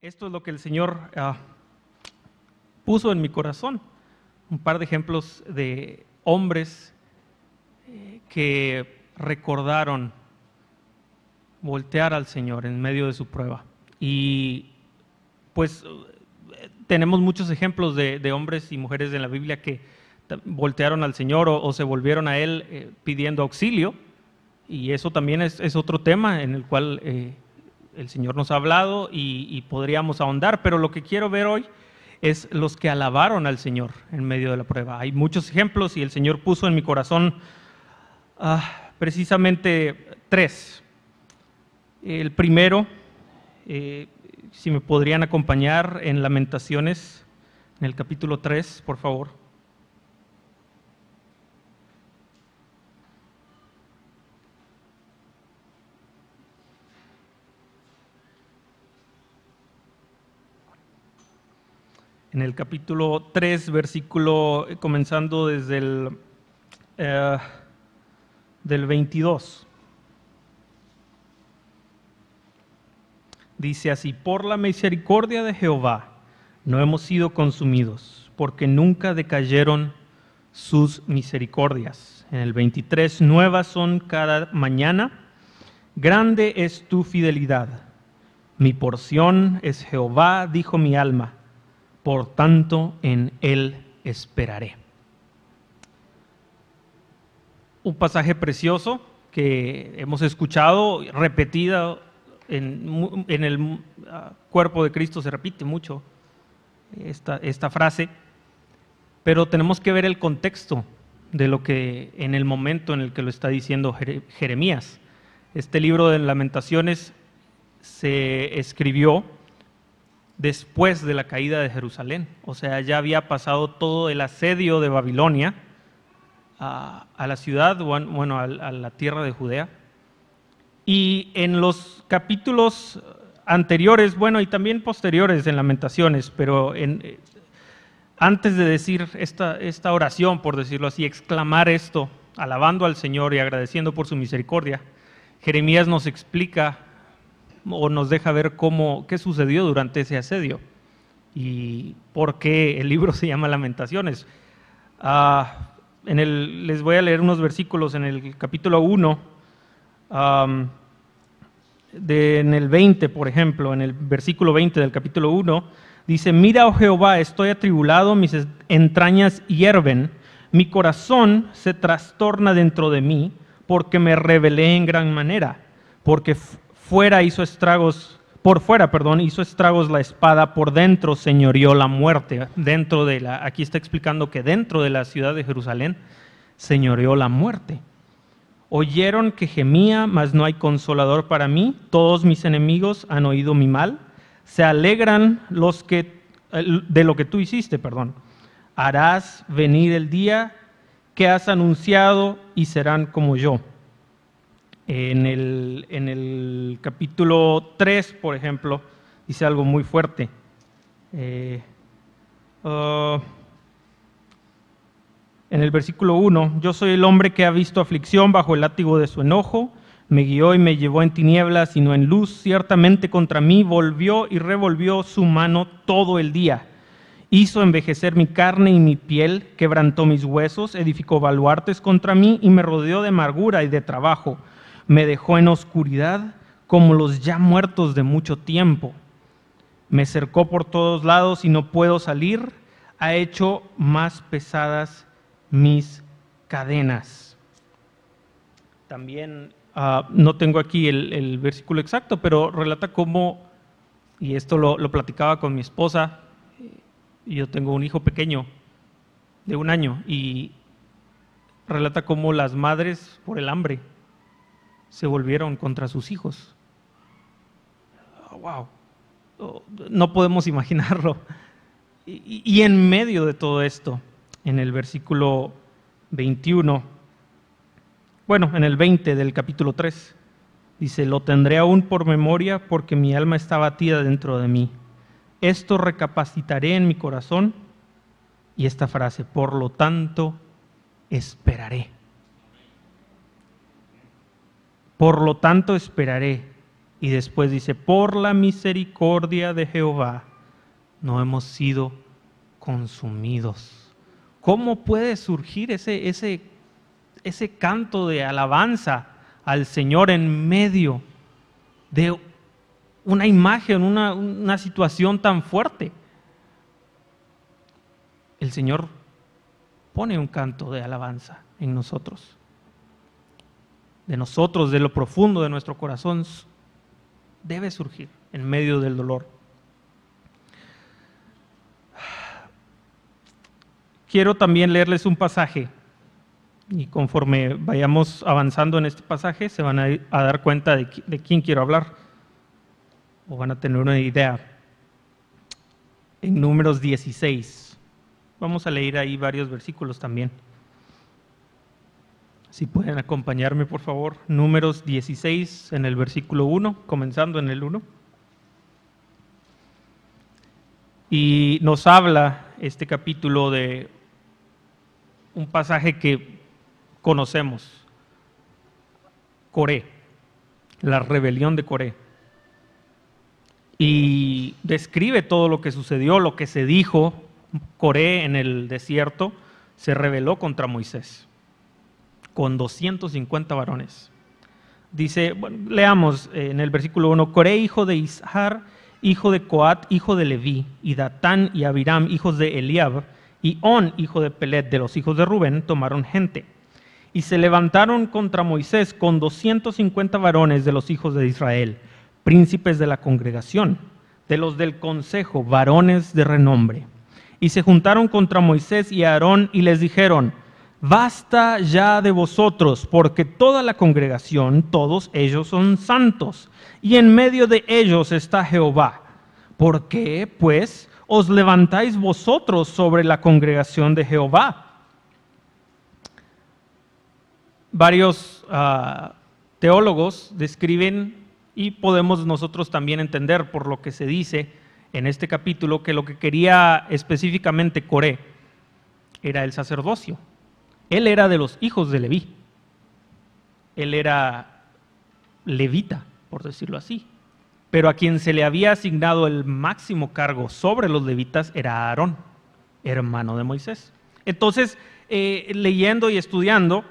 Esto es lo que el Señor ah, puso en mi corazón. Un par de ejemplos de hombres eh, que recordaron voltear al Señor en medio de su prueba. Y pues tenemos muchos ejemplos de, hombres y mujeres en la Biblia que voltearon al Señor o, se volvieron a Él eh, pidiendo auxilio. Y eso también es, otro tema en el cual eh, el Señor nos ha hablado y, podríamos ahondar. Pero lo que quiero ver hoy es los que alabaron al Señor en medio de la prueba. Hay muchos ejemplos y el Señor puso en mi corazón ah, precisamente tres. El primero, eh, si me podrían acompañar en Lamentaciones, en el capítulo 3, por favor. En el capítulo 3, versículo eh, comenzando desde el eh, del 22. Dice así, por la misericordia de Jehová no hemos sido consumidos, porque nunca decayeron sus misericordias. En el 23, nuevas son cada mañana, grande es tu fidelidad. Mi porción es Jehová, dijo mi alma, por tanto en él esperaré. Un pasaje precioso que hemos escuchado repetida en, el ah, cuerpo de Cristo se repite mucho esta, esta frase, pero tenemos que ver el contexto de lo que en el momento en el que lo está diciendo Jeremías. Este libro de lamentaciones se escribió después de la caída de Jerusalén, o sea, ya había pasado todo el asedio de Babilonia a, la ciudad, bueno, a la tierra de Judea, y en los capítulos anteriores, bueno, y también posteriores en Lamentaciones, pero eh, antes de decir esta, esta oración, por decirlo así, exclamar esto, alabando al Señor y agradeciendo por su misericordia, Jeremías nos explica o nos deja ver cómo, qué sucedió durante ese asedio y por qué el libro se llama Lamentaciones. Ah, en el, les voy a leer unos versículos en el capítulo 1 en el 20, por ejemplo, en el versículo 20 del capítulo 1, dice, mira, oh Jehová, estoy atribulado, mis entrañas hierven, mi corazón se trastorna dentro de mí, porque me rebelé en gran manera, porque fuera hizo estragos, por fuera, perdón, hizo estragos la espada, por dentro señoreó la muerte, dentro de la, aquí está explicando que dentro de la ciudad de Jerusalén señoreó la muerte. Oyeron que gemía, mas no hay consolador para mí. Todos mis enemigos han oído mi mal. Se alegran los que de lo que tú hiciste, perdón. Harás venir el día que has anunciado y serán como yo. En el, capítulo 3, por ejemplo, dice algo muy fuerte. Eh, uh, en el versículo 1, yo soy el hombre que ha visto aflicción bajo el látigo de su enojo, me guió y me llevó en tinieblas y no en luz, ciertamente contra mí volvió y revolvió su mano todo el día. Hizo envejecer mi carne y mi piel, quebrantó mis huesos, edificó baluartes contra mí y me rodeó de amargura y de trabajo. Me dejó en oscuridad como los ya muertos de mucho tiempo. Me cercó por todos lados y no puedo salir. Ha hecho más pesadas mis cadenas. También ah, no tengo aquí el, versículo exacto, pero relata cómo, y esto lo, lo platicaba con mi esposa, yo tengo un hijo pequeño de un año, y relata cómo las madres por el hambre se volvieron contra sus hijos. wow, no podemos imaginarlo. y en medio de todo esto, en el versículo 21, bueno, en el 20 del capítulo 3. Dice, lo tendré aún por memoria porque mi alma está batida dentro de mí. Esto recapacitaré en mi corazón. Y esta frase, por lo tanto, esperaré. Por lo tanto, esperaré. Y después dice, por la misericordia de Jehová no hemos sido consumidos. ¿Cómo puede surgir ese, ese, ese canto de alabanza al Señor en medio de una imagen, una, una situación tan fuerte? El Señor pone un canto de alabanza en nosotros. De nosotros, de lo profundo de nuestro corazón, debe surgir en medio del dolor. Quiero también leerles un pasaje y conforme vayamos avanzando en este pasaje se van a, dar cuenta de, quién quiero hablar o van a tener una idea. En números 16. Vamos a leer ahí varios versículos también. Si pueden acompañarme, por favor. Números 16 en el versículo 1, comenzando en el 1. Y nos habla este capítulo de un pasaje que conocemos, Coré, la rebelión de Coré. Y describe todo lo que sucedió, lo que se dijo. Coré en el desierto se rebeló contra Moisés con 250 varones. Dice, leamos eh, en el versículo 1, Coré, hijo de Ishar, hijo de Coat, hijo de Leví, y Datán y Abiram, hijos de Eliab, y On, hijo de Pelet, de los hijos de Rubén, tomaron gente. Y se levantaron contra Moisés con 250 varones de los hijos de Israel, príncipes de la congregación, de los del consejo, varones de renombre. Y se juntaron contra Moisés y Aarón y les dijeron, basta ya de vosotros, porque toda la congregación, todos ellos son santos, y en medio de ellos está Jehová. ¿Por qué, pues, os levantáis vosotros sobre la congregación de Jehová? Varios ah, teólogos describen, y podemos nosotros también entender por lo que se dice en este capítulo, que lo que quería específicamente Coré era el sacerdocio él era de los hijos de Leví. Él era levita, por decirlo así. Pero a quien se le había asignado el máximo cargo sobre los levitas era Aarón, hermano de Moisés. Entonces, eh, leyendo y estudiando,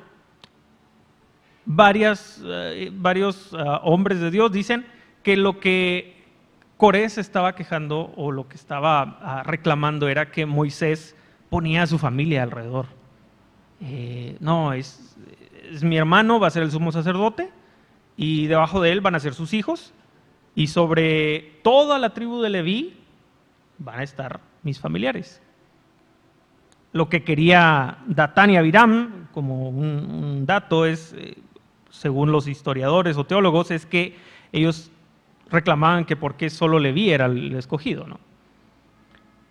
eh, varios ah, hombres de Dios dicen que lo que Corés estaba quejando o lo que estaba ah, reclamando era que Moisés ponía a su familia alrededor. Eh, no, es, mi hermano, va a ser el sumo sacerdote, y debajo de él van a ser sus hijos, y sobre toda la tribu de Leví van a estar mis familiares. Lo que quería Datán y Abiram, como un, dato, es, eh, según los historiadores o teólogos, es que ellos reclamaban que por qué solo Leví era el escogido. ¿no?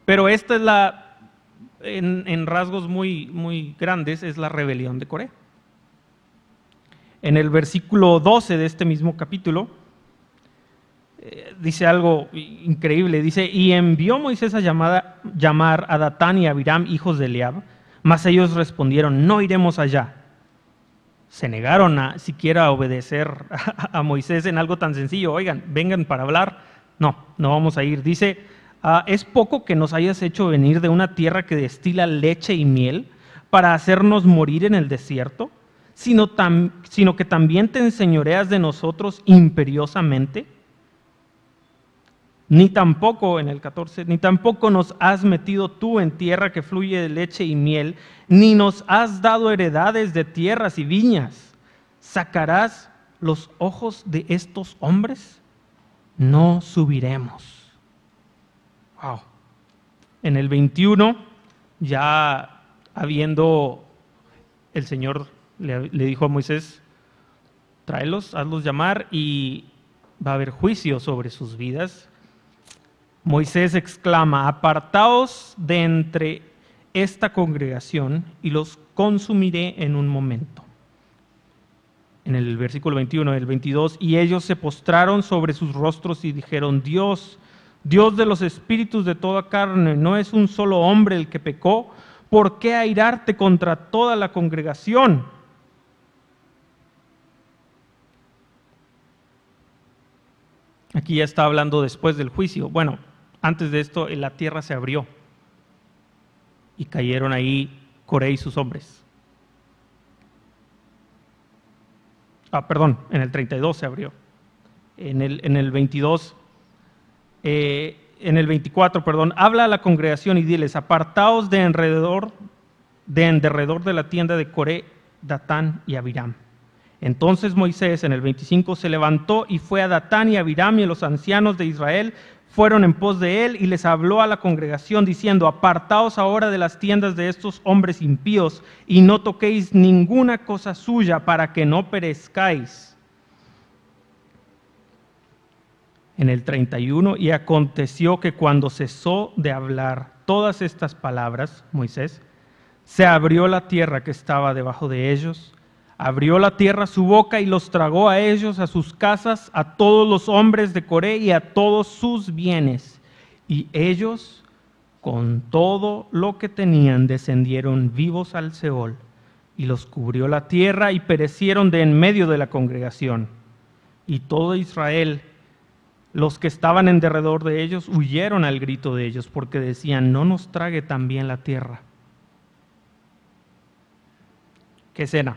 Pero esta es la en, rasgos muy, muy grandes es la rebelión de Coré. En el versículo 12 de este mismo capítulo eh, dice algo increíble, dice, y envió Moisés a llamar a Datán y a Abiram, hijos de Eliab, mas ellos respondieron, no iremos allá. Se negaron a siquiera obedecer a Moisés en algo tan sencillo, oigan, vengan para hablar. No, no vamos a ir. Dice, Ah, es poco que nos hayas hecho venir de una tierra que destila leche y miel para hacernos morir en el desierto, sino, sino que también te enseñoreas de nosotros imperiosamente. Ni tampoco, en el 14, ni tampoco nos has metido tú en tierra que fluye de leche y miel, ni nos has dado heredades de tierras y viñas. ¿Sacarás los ojos de estos hombres? No subiremos. En el 21, ya habiendo, el Señor le, dijo a Moisés, tráelos, hazlos llamar y va a haber juicio sobre sus vidas. Moisés exclama, apartaos de entre esta congregación y los consumiré en un momento. En el versículo 21, el 22, y ellos se postraron sobre sus rostros y dijeron, Dios, Dios de los espíritus de toda carne, no es un solo hombre el que pecó, ¿por qué airarte contra toda la congregación? Aquí ya está hablando después del juicio. Bueno, antes de esto la tierra se abrió y cayeron ahí Coré y sus hombres. Ah, perdón, en el 32 se abrió. En el, en el 22, eh, en el 24, perdón, habla a la congregación y diles, apartaos de de en derredor de la tienda de Coré, Datán y Abiram. Entonces Moisés en el 25 se levantó y fue a Datán y Abiram y los ancianos de Israel fueron en pos de él y les habló a la congregación diciendo, apartaos ahora de las tiendas de estos hombres impíos y no toquéis ninguna cosa suya para que no perezcáis. En el 31, y aconteció que cuando cesó de hablar todas estas palabras, Moisés, se abrió la tierra que estaba debajo de ellos Abrió la tierra su boca y los tragó a ellos, a sus casas, a todos los hombres de Coré y a todos sus bienes. Y ellos, con todo lo que tenían, descendieron vivos al Seol. Y los cubrió la tierra y perecieron de en medio de la congregación. Y todo Israel, los que estaban en derredor de ellos, huyeron al grito de ellos, porque decían, no nos trague también la tierra. ¿Qué escena?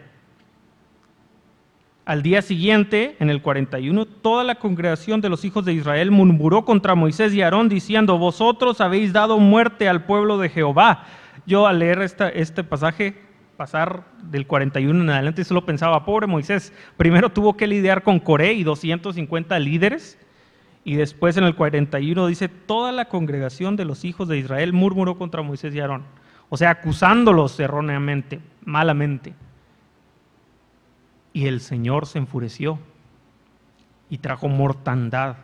Al día siguiente, en el 41, toda la congregación de los hijos de Israel murmuró contra Moisés y Aarón diciendo, vosotros habéis dado muerte al pueblo de Jehová. Yo al leer este pasaje, pasar del 41 en adelante, solo pensaba, pobre Moisés, primero tuvo que lidiar con Coré y 250 líderes, y después en el 41 dice, toda la congregación de los hijos de Israel murmuró contra Moisés y Aarón, o sea, acusándolos erróneamente, malamente. Y el Señor se enfureció y trajo mortandad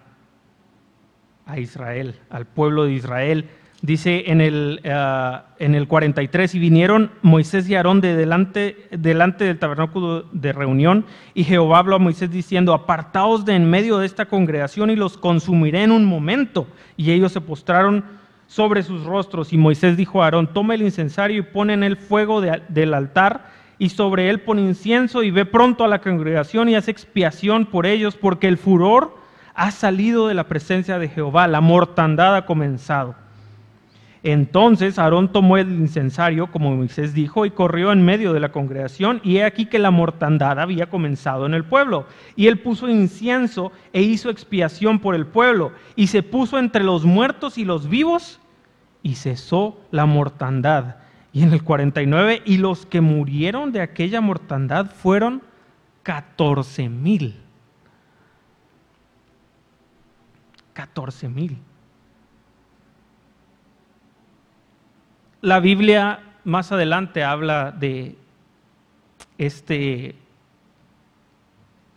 a Israel, al pueblo de Israel. Dice en el, uh, en el 43, y vinieron Moisés y Aarón de delante, del tabernáculo de reunión, y Jehová habló a Moisés diciendo, apartaos de en medio de esta congregación y los consumiré en un momento. Y ellos se postraron sobre sus rostros, y Moisés dijo a Aarón, toma el incensario y pone en el fuego del altar, y sobre él pone incienso y ve pronto a la congregación y hace expiación por ellos, porque el furor ha salido de la presencia de Jehová, la mortandad ha comenzado. Entonces Aarón tomó el incensario, como Moisés dijo, y corrió en medio de la congregación, y he aquí que la mortandad había comenzado en el pueblo. Y él puso incienso e hizo expiación por el pueblo, y se puso entre los muertos y los vivos, y cesó la mortandad y en el 49, y los que murieron de aquella mortandad fueron 14 mil. 14 mil. La Biblia más adelante habla de este,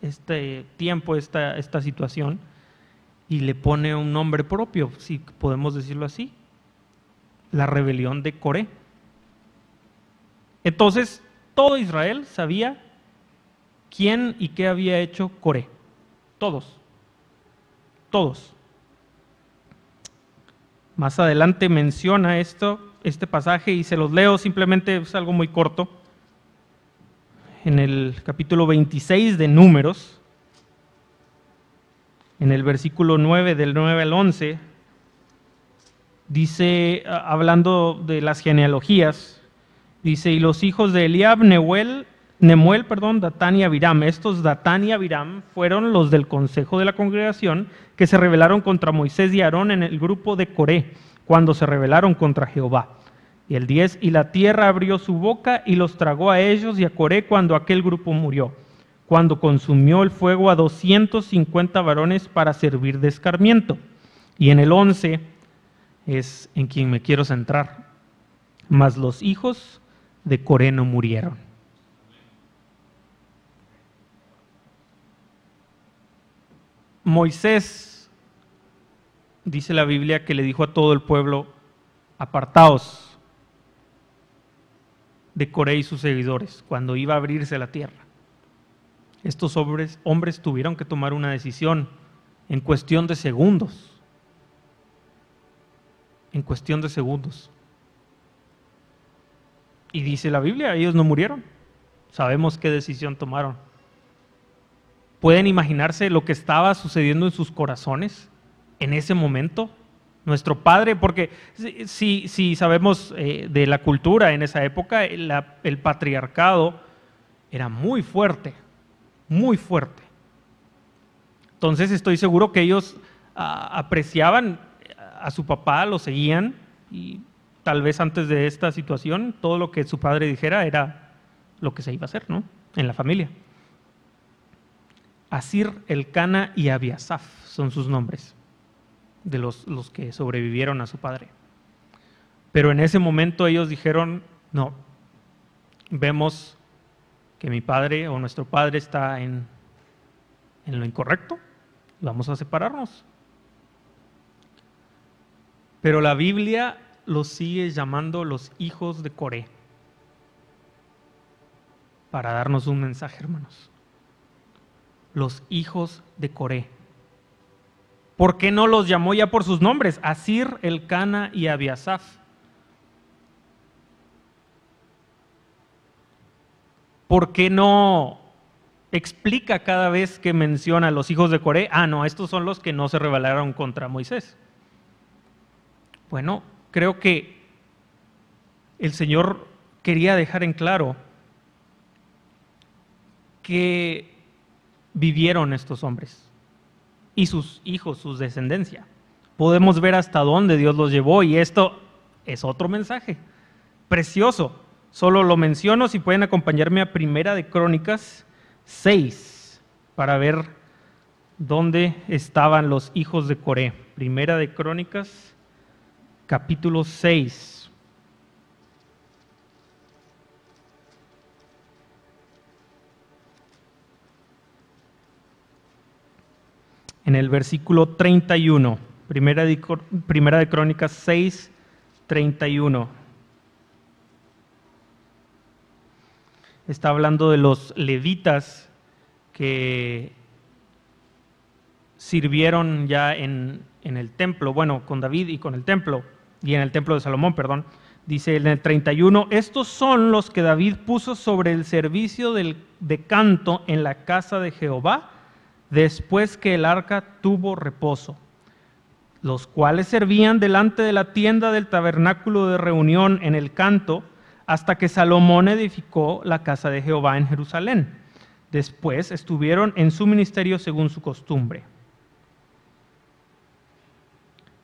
este tiempo, esta, esta situación, y le pone un nombre propio, si podemos decirlo así, la rebelión de Coré. Entonces, todo Israel sabía quién y qué había hecho Coré. Todos. Todos. Más adelante menciona esto, este pasaje y se los leo, simplemente es algo muy corto. En el capítulo 26 de Números, en el versículo 9 del 9 al 11, dice, hablando de las genealogías, Dice, y los hijos de Eliab, Nemuel, Nemuel, perdón, Datán y Abiram. Estos Datán y Abiram fueron los del consejo de la congregación que se rebelaron contra Moisés y Aarón en el grupo de Coré, cuando se rebelaron contra Jehová. Y el 10, y la tierra abrió su boca y los tragó a ellos y a Coré cuando aquel grupo murió, cuando consumió el fuego a 250 varones para servir de escarmiento. Y en el 11 es en quien me quiero centrar. Mas los hijos de Coreno murieron. Moisés, dice la Biblia, que le dijo a todo el pueblo, apartaos de Coré y sus seguidores cuando iba a abrirse la tierra. Estos hombres, hombres tuvieron que tomar una decisión en cuestión de segundos. En cuestión de segundos. Y dice la Biblia, ellos no murieron. Sabemos qué decisión tomaron. ¿Pueden imaginarse lo que estaba sucediendo en sus corazones en ese momento? Nuestro padre, porque si, sabemos eh, de la cultura en esa época, el patriarcado era muy fuerte, muy fuerte. Entonces estoy seguro que ellos apreciaban a su papá, lo seguían y tal vez antes de esta situación todo lo que su padre dijera era lo que se iba a hacer, ¿no? En la familia. Asir, Elcana y Abiasaf son sus nombres de los, los que sobrevivieron a su padre. Pero en ese momento ellos dijeron, no, vemos que mi padre o nuestro padre está en, en lo incorrecto, vamos a separarnos. Pero la Biblia los sigue llamando los hijos de Coré para darnos un mensaje, hermanos. Los hijos de Coré. ¿Por qué no los llamó ya por sus nombres? Asir, Elcana y Abiasaf. ¿Por qué no explica cada vez que menciona a los hijos de Coré? Ah, no, estos son los que no se rebelaron contra Moisés. Bueno, creo que el Señor quería dejar en claro que vivieron estos hombres y sus hijos, su descendencia. Podemos ver hasta dónde Dios los llevó y esto es otro mensaje precioso. Solo lo menciono si pueden acompañarme a Primera de Crónicas 6 para ver dónde estaban los hijos de Coré. Primera de Crónicas capítulo 6. En el versículo 31, primera de, primera de Crónicas 6, 31. Está hablando de los levitas que sirvieron ya en, en el templo, bueno, con David y con el templo y en el templo de Salomón, perdón, dice en el 31, estos son los que David puso sobre el servicio de canto en la casa de Jehová después que el arca tuvo reposo, los cuales servían delante de la tienda del tabernáculo de reunión en el canto hasta que Salomón edificó la casa de Jehová en Jerusalén. Después estuvieron en su ministerio según su costumbre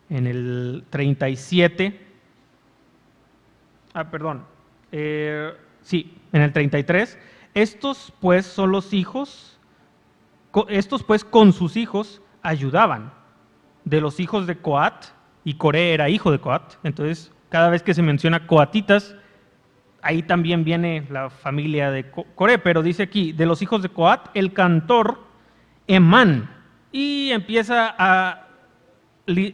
en el 37, ah, perdón, eh, sí, en el 33, estos pues son los hijos, estos pues con sus hijos ayudaban. De los hijos de Coat, y Coré era hijo de Coat, entonces cada vez que se menciona coatitas, ahí también viene la familia de Coré, pero dice aquí, de los hijos de Coat, el cantor Emán, y empieza a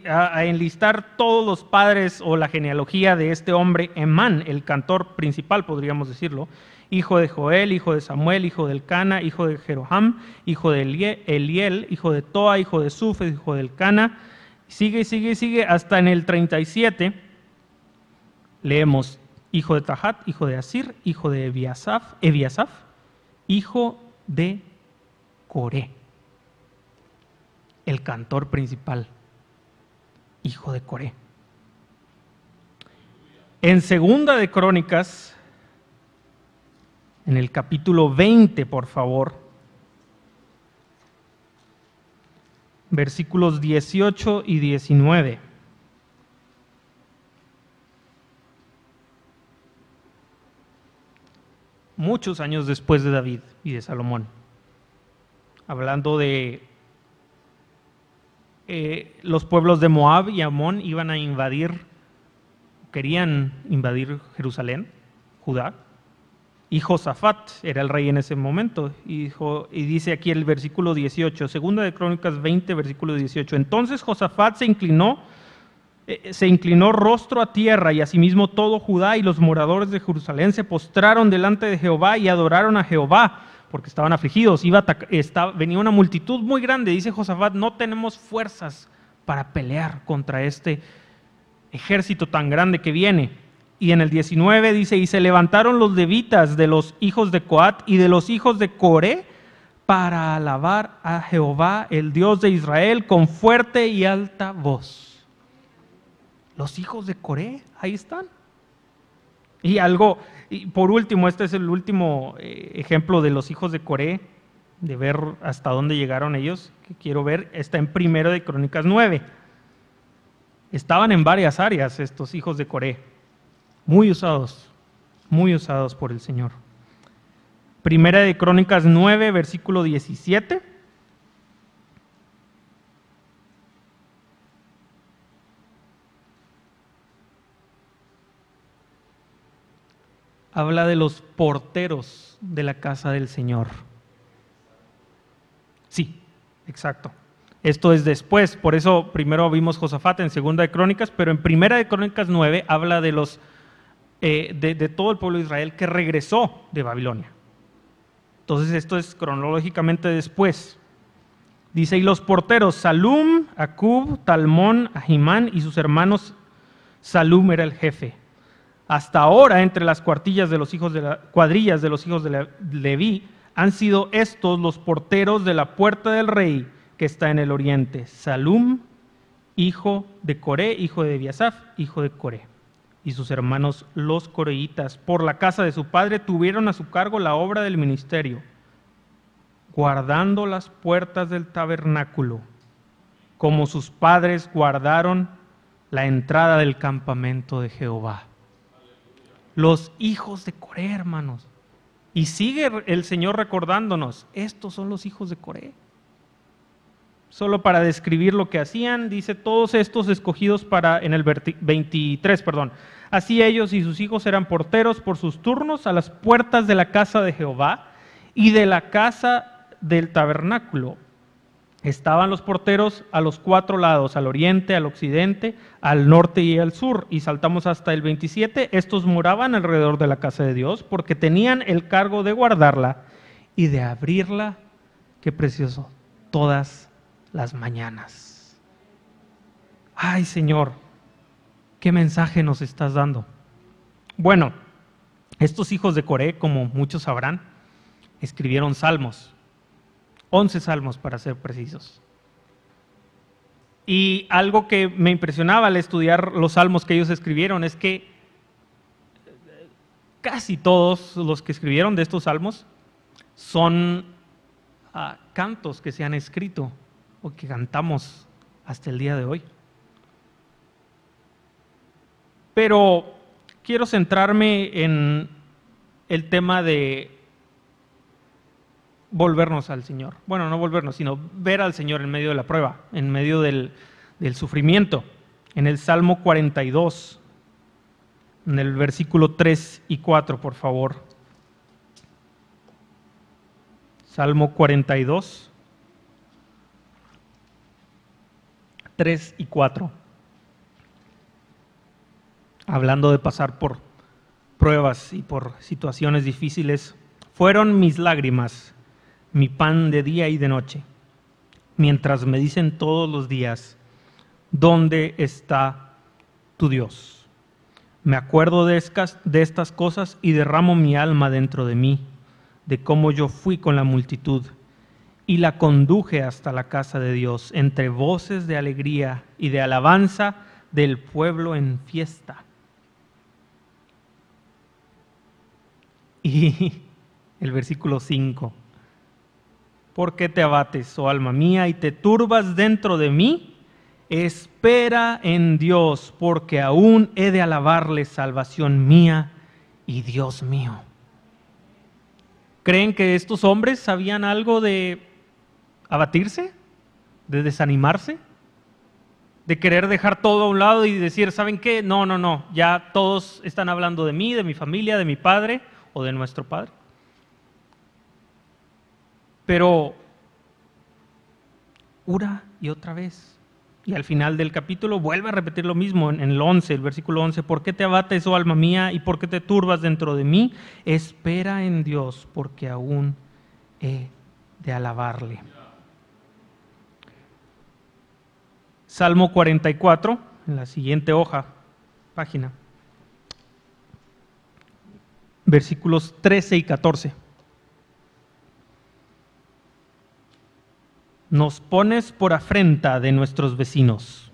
a enlistar todos los padres o la genealogía de este hombre, Emán, el cantor principal, podríamos decirlo, hijo de Joel, hijo de Samuel, hijo del Cana, hijo de Jeroham, hijo de Eliel, hijo de Toa, hijo de Suf, hijo del Cana. Sigue, sigue, sigue, hasta en el 37 leemos hijo de Tahat, hijo de Asir, hijo de Ebiasaf, Ebiasaf hijo de Coré, el cantor principal hijo de Coré. En segunda de Crónicas, en el capítulo 20, por favor, versículos 18 y 19. Muchos años después de David y de Salomón, hablando de eh, los pueblos de Moab y Amón iban a invadir, querían invadir Jerusalén, Judá, y Josafat era el rey en ese momento. Y, y, dice aquí el versículo 18, segunda de Crónicas 20, versículo 18. Entonces Josafat se inclinó, eh, se inclinó rostro a tierra y asimismo todo Judá y los moradores de Jerusalén se postraron delante de Jehová y adoraron a Jehová porque estaban afligidos. Iba venía una multitud muy grande. Dice Josafat, no tenemos fuerzas para pelear contra este ejército tan grande que viene. Y en el 19 dice, y se levantaron los levitas de los hijos de Coat y de los hijos de Coré para alabar a Jehová, el Dios de Israel, con fuerte y alta voz. Los hijos de Coré, ahí están. Y algo, y por último, este es el último eh, ejemplo de los hijos de Coré, de ver hasta dónde llegaron ellos, que quiero ver, está en primero de Crónicas 9. Estaban en varias áreas estos hijos de Coré, muy usados, muy usados por el Señor. Primera de Crónicas 9, versículo 17. Habla de los porteros de la casa del Señor. Sí, exacto. Esto es después, por eso primero vimos Josafat en Segunda de Crónicas, pero en Primera de Crónicas 9 habla de los eh, de, todo el pueblo de Israel que regresó de Babilonia. Entonces esto es cronológicamente después. Dice, y los porteros, Salum, Acub, Talmón, Ahimán y sus hermanos, Salum era el jefe. Hasta ahora, entre las cuartillas de los hijos de la, cuadrillas de los hijos de Leví, han sido estos los porteros de la puerta del rey que está en el oriente. Salum, hijo de Coré, hijo de Biasaf, hijo de Coré y sus hermanos los coreitas, por la casa de su padre, tuvieron a su cargo la obra del ministerio, guardando las puertas del tabernáculo, como sus padres guardaron la entrada del campamento de Jehová. Los hijos de Coré, hermanos. Y sigue el Señor recordándonos, estos son los hijos de Coré. Solo para describir lo que hacían, dice todos estos escogidos para en el 23, perdón. Así ellos y sus hijos eran porteros por sus turnos a las puertas de la casa de Jehová y de la casa del tabernáculo. Estaban los porteros a los cuatro lados, al oriente, al occidente, al norte y al sur. Y saltamos hasta el 27. Estos moraban alrededor de la casa de Dios porque tenían el cargo de guardarla y de abrirla, qué precioso, todas las mañanas. Ay Señor, ¿qué mensaje nos estás dando? Bueno, estos hijos de Coré, como muchos sabrán, escribieron salmos, once salmos para ser precisos. Y algo que me impresionaba al estudiar los salmos que ellos escribieron es que casi todos los que escribieron de estos salmos son ah, cantos que se han escrito o que cantamos hasta el día de hoy. Pero quiero centrarme en el tema de volvernos al Señor. Bueno, no volvernos, sino ver al Señor en medio de la prueba, en medio del, del sufrimiento. En el Salmo 42, en el versículo 3 y 4, por favor. Salmo 42. 3 y 4. Hablando de pasar por pruebas y por situaciones difíciles, fueron mis lágrimas, mi pan de día y de noche, mientras me dicen todos los días, ¿dónde está tu Dios? Me acuerdo de de estas cosas y derramo mi alma dentro de mí, de cómo yo fui con la multitud y la conduje hasta la casa de Dios, entre voces de alegría y de alabanza del pueblo en fiesta. Y el versículo 5, ¿por qué te abates, oh alma mía, y te turbas dentro de mí? Espera en Dios, porque aún he de alabarle salvación mía y Dios mío. ¿Creen que estos hombres sabían algo de abatirse, de desanimarse, de querer dejar todo a un lado y decir, ¿saben qué? No, no, no, ya todos están hablando de mí, de mi familia, de mi padre o de nuestro padre. Pero una y otra vez. Y al final del capítulo vuelve a repetir lo mismo en el 11, el versículo 11. ¿Por qué te abates, oh alma mía, y por qué te turbas dentro de mí? Espera en Dios, porque aún he de alabarle. Salmo 44, en la siguiente hoja, página, versículos 13 y 14. nos pones por afrenta de nuestros vecinos,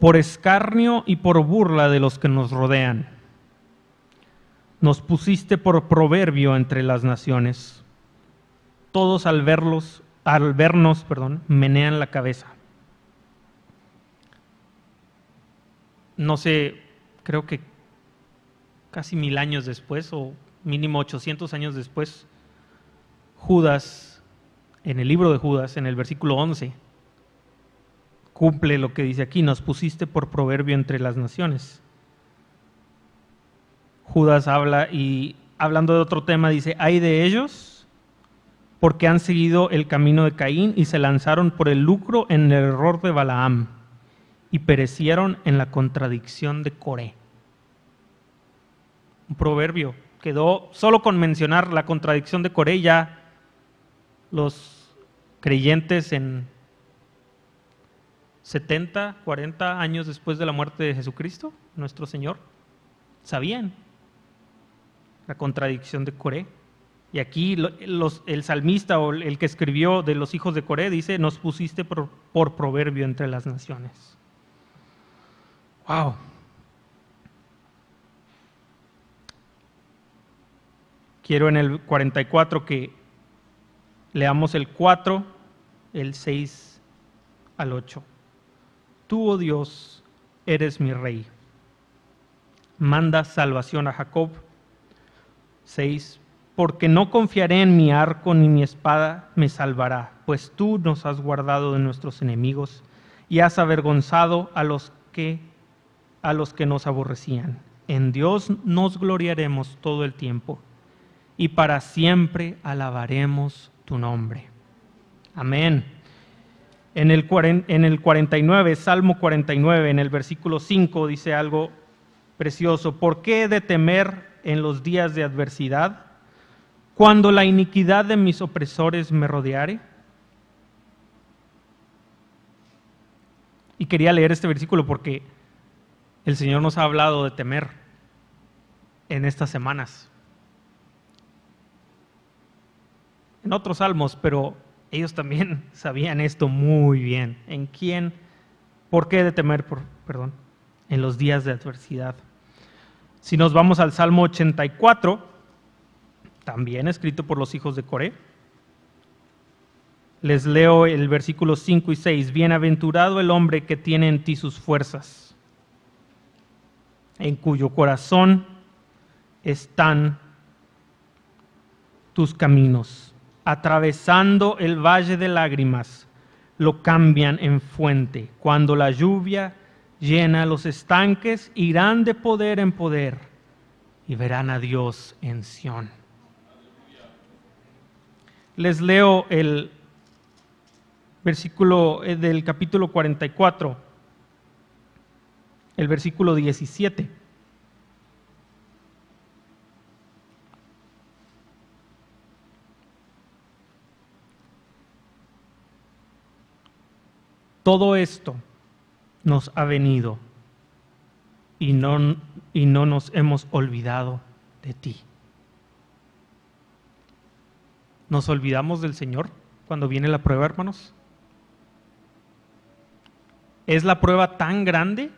por escarnio y por burla de los que nos rodean. Nos pusiste por proverbio entre las naciones. Todos al verlos, al vernos, perdón, menean la cabeza. No sé, creo que casi mil años después, o mínimo 800 años después, Judas en el libro de Judas, en el versículo 11, cumple lo que dice aquí, nos pusiste por proverbio entre las naciones. Judas habla y hablando de otro tema dice, hay de ellos porque han seguido el camino de Caín y se lanzaron por el lucro en el error de Balaam y perecieron en la contradicción de Coré. Un proverbio quedó solo con mencionar la contradicción de Coré ya los creyentes en 70, 40 años después de la muerte de Jesucristo, nuestro Señor, sabían la contradicción de Coré. Y aquí el salmista o el que escribió de los hijos de Coré dice, nos pusiste por, por proverbio entre las naciones. ¡Wow! Quiero en el 44 que Leamos el 4, el 6 al 8. Tú, oh Dios, eres mi rey. Manda salvación a Jacob. 6. Porque no confiaré en mi arco ni mi espada me salvará, pues tú nos has guardado de nuestros enemigos y has avergonzado a los que a los que nos aborrecían. En Dios nos gloriaremos todo el tiempo y para siempre alabaremos tu nombre. Amén. En el, en el 49, Salmo 49, en el versículo 5 dice algo precioso. ¿Por qué de temer en los días de adversidad, cuando la iniquidad de mis opresores me rodeare? Y quería leer este versículo porque el Señor nos ha hablado de temer en estas semanas. en otros salmos, pero ellos también sabían esto muy bien. ¿En quién? ¿Por qué de temer? Por, perdón, en los días de adversidad. Si nos vamos al Salmo 84, también escrito por los hijos de Coré, les leo el versículo 5 y 6. Bienaventurado el hombre que tiene en ti sus fuerzas, en cuyo corazón están tus caminos atravesando el valle de lágrimas, lo cambian en fuente. Cuando la lluvia llena los estanques, irán de poder en poder y verán a Dios en Sión. Les leo el versículo eh, del capítulo 44, el versículo 17. Todo esto nos ha venido y no, y no nos hemos olvidado de ti. ¿Nos olvidamos del Señor cuando viene la prueba, hermanos? Es la prueba tan grande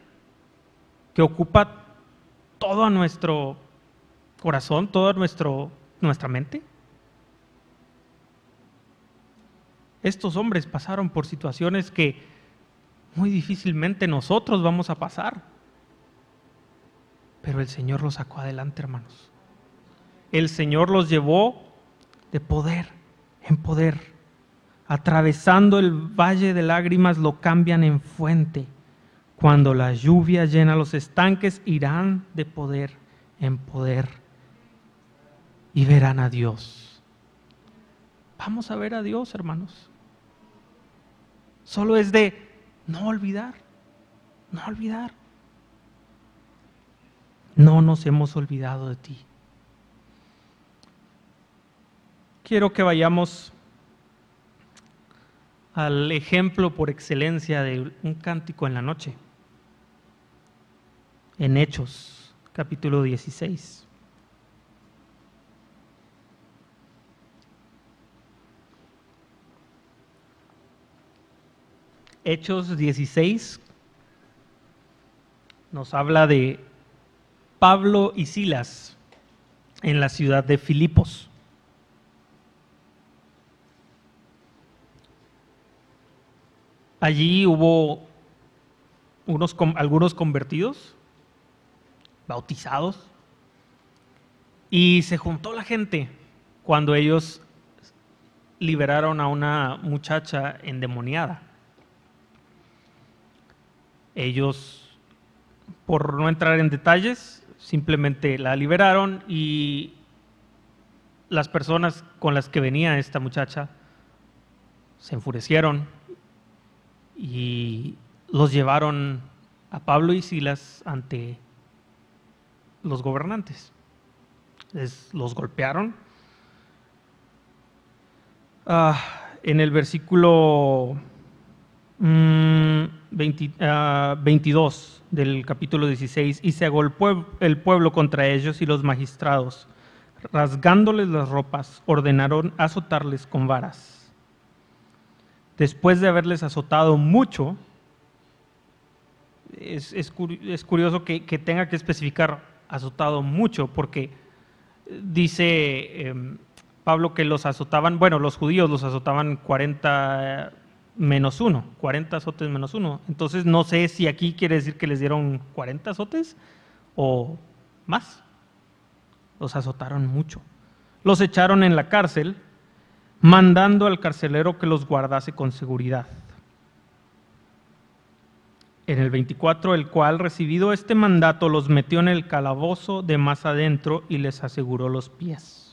que ocupa todo nuestro corazón, toda nuestra mente. Estos hombres pasaron por situaciones que muy difícilmente nosotros vamos a pasar. Pero el Señor los sacó adelante, hermanos. El Señor los llevó de poder en poder. Atravesando el valle de lágrimas lo cambian en fuente. Cuando la lluvia llena los estanques, irán de poder en poder y verán a Dios. Vamos a ver a Dios, hermanos. Solo es de no olvidar, no olvidar. No nos hemos olvidado de ti. Quiero que vayamos al ejemplo por excelencia de un cántico en la noche, en Hechos, capítulo 16. Hechos 16 nos habla de Pablo y Silas en la ciudad de Filipos. Allí hubo unos, algunos convertidos, bautizados, y se juntó la gente cuando ellos liberaron a una muchacha endemoniada. Ellos, por no entrar en detalles, simplemente la liberaron y las personas con las que venía esta muchacha se enfurecieron y los llevaron a Pablo y Silas ante los gobernantes. los golpearon Ah, en el versículo 22 mm, ah, del capítulo 16, y se agolpó el pueblo contra ellos y los magistrados, rasgándoles las ropas, ordenaron azotarles con varas. Después de haberles azotado mucho, es, curioso que, tenga que especificar azotado mucho, porque dice... Em, Pablo que los azotaban, bueno, los judíos los azotaban 40 menos uno, 40 azotes menos uno. Entonces no sé si aquí quiere decir que les dieron 40 azotes o más. Los azotaron mucho. Los echaron en la cárcel, mandando al carcelero que los guardase con seguridad. En el 24, el cual, recibido este mandato, los metió en el calabozo de más adentro y les aseguró los pies.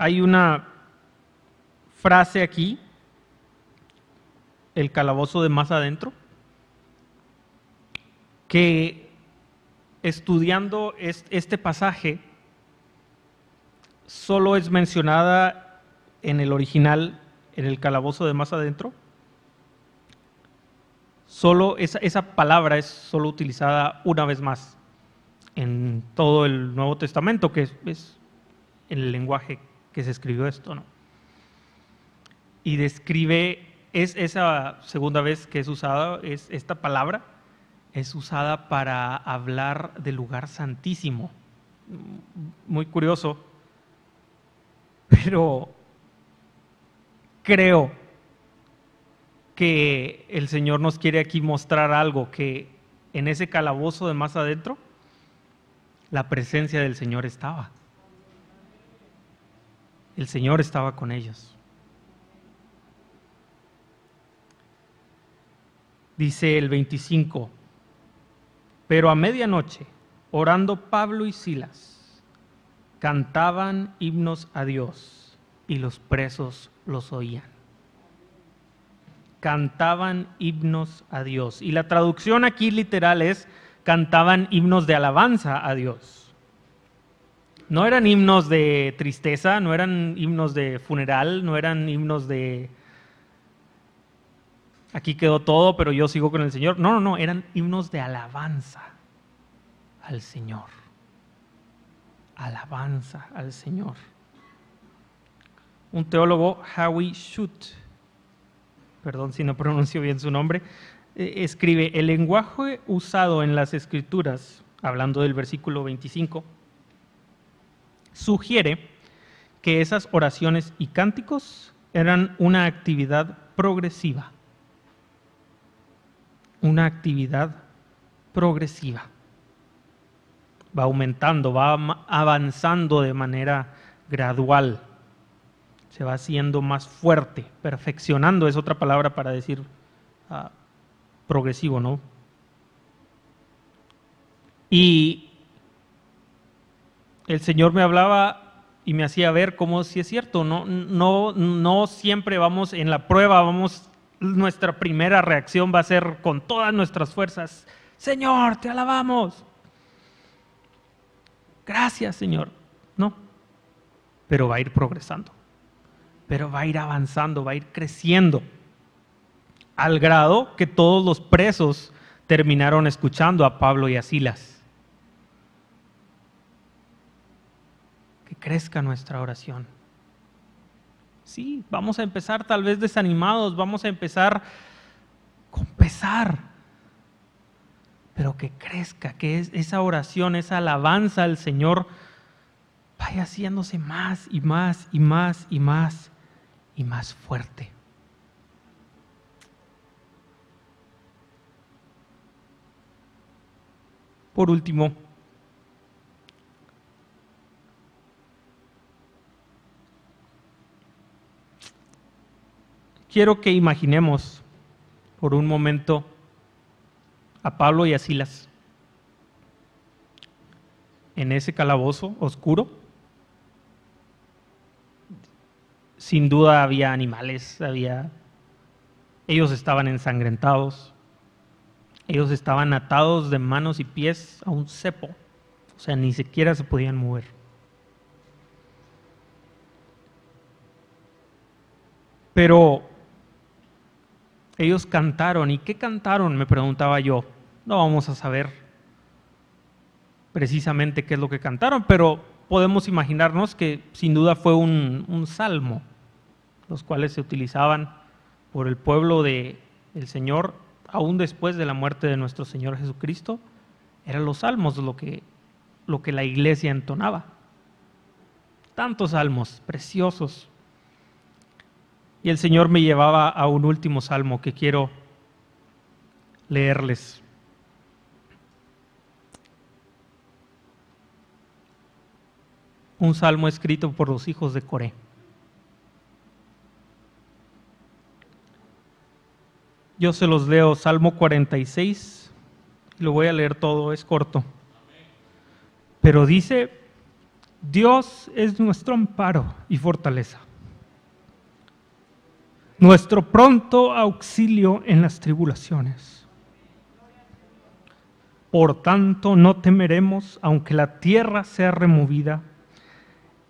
hay una frase aquí, el calabozo de más adentro, que estudiando este pasaje solo es mencionada en el original, en el calabozo de más adentro. Solo esa, esa palabra es solo utilizada una vez más en todo el Nuevo Testamento, que es, es el lenguaje que se escribió esto, ¿no? Y describe, es esa segunda vez que es usada, es esta palabra, es usada para hablar del lugar santísimo. Muy curioso, pero creo que el Señor nos quiere aquí mostrar algo, que en ese calabozo de más adentro, la presencia del Señor estaba el Señor estaba con ellos. Dice el 25, pero a medianoche, orando Pablo y Silas, cantaban himnos a Dios y los presos los oían. Cantaban himnos a Dios. Y la traducción aquí literal es, cantaban himnos de alabanza a Dios. No eran himnos de tristeza, no eran himnos de funeral, no eran himnos de aquí quedó todo, pero yo sigo con el Señor. No, no, no, eran himnos de alabanza al Señor. Alabanza al Señor. Un teólogo, Howie Schutt, perdón si no pronuncio bien su nombre, eh, escribe, el lenguaje usado en las escrituras, hablando del versículo 25, sugiere que esas oraciones y cánticos eran una actividad progresiva. Una actividad progresiva. Va aumentando, va avanzando de manera gradual. Se va haciendo más fuerte, perfeccionando es otra palabra para decir ah, progresivo, ¿no? Y el Señor me hablaba y me hacía ver cómo si es cierto, no, no, no siempre vamos en la prueba, vamos, nuestra primera reacción va a ser con todas nuestras fuerzas, Señor, te alabamos. Gracias, Señor. No, pero va a ir progresando, pero va a ir avanzando, va a ir creciendo, al grado que todos los presos terminaron escuchando a Pablo y a Silas. crezca nuestra oración. Sí, vamos a empezar tal vez desanimados, vamos a empezar con pesar, pero que crezca, que esa oración, esa alabanza al Señor vaya haciéndose más y más y más y más y más fuerte. Por último, quiero que imaginemos por un momento a Pablo y a Silas en ese calabozo oscuro. Sin duda había animales, había ellos estaban ensangrentados, ellos estaban atados de manos y pies a un cepo, o sea, ni siquiera se podían mover. Pero ellos cantaron, ¿y qué cantaron? Me preguntaba yo. No vamos a saber precisamente qué es lo que cantaron, pero podemos imaginarnos que sin duda fue un, un salmo, los cuales se utilizaban por el pueblo del Señor aún después de la muerte de nuestro Señor Jesucristo, eran los salmos lo que, lo que la iglesia entonaba. Tantos salmos preciosos. Y el Señor me llevaba a un último salmo que quiero leerles. Un salmo escrito por los hijos de Coré. Yo se los leo, Salmo 46, lo voy a leer todo, es corto. Pero dice, Dios es nuestro amparo y fortaleza, nuestro pronto auxilio en las tribulaciones. Por tanto, no temeremos aunque la tierra sea removida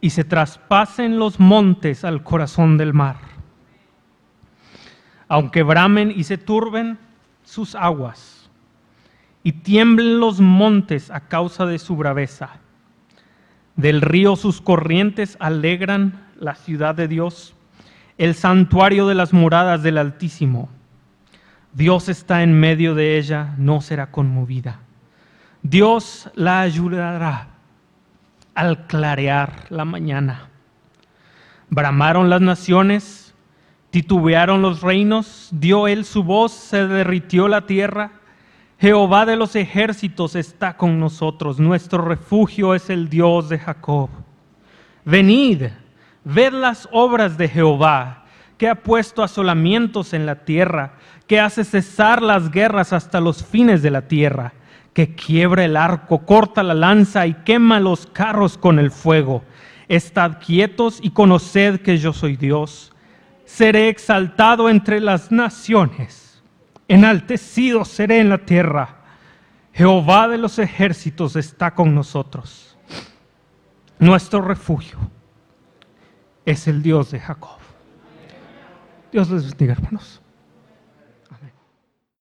y se traspasen los montes al corazón del mar aunque bramen y se turben sus aguas, y tiemblen los montes a causa de su braveza. Del río sus corrientes alegran la ciudad de Dios, el santuario de las moradas del Altísimo. Dios está en medio de ella, no será conmovida. Dios la ayudará al clarear la mañana. Bramaron las naciones, Titubearon los reinos, dio él su voz, se derritió la tierra. Jehová de los ejércitos está con nosotros, nuestro refugio es el Dios de Jacob. Venid, ved las obras de Jehová, que ha puesto asolamientos en la tierra, que hace cesar las guerras hasta los fines de la tierra, que quiebra el arco, corta la lanza y quema los carros con el fuego. Estad quietos y conoced que yo soy Dios seré exaltado entre las naciones, enaltecido seré en la tierra. Jehová de los ejércitos está con nosotros. Nuestro refugio es el Dios de Jacob. Dios les bendiga, hermanos.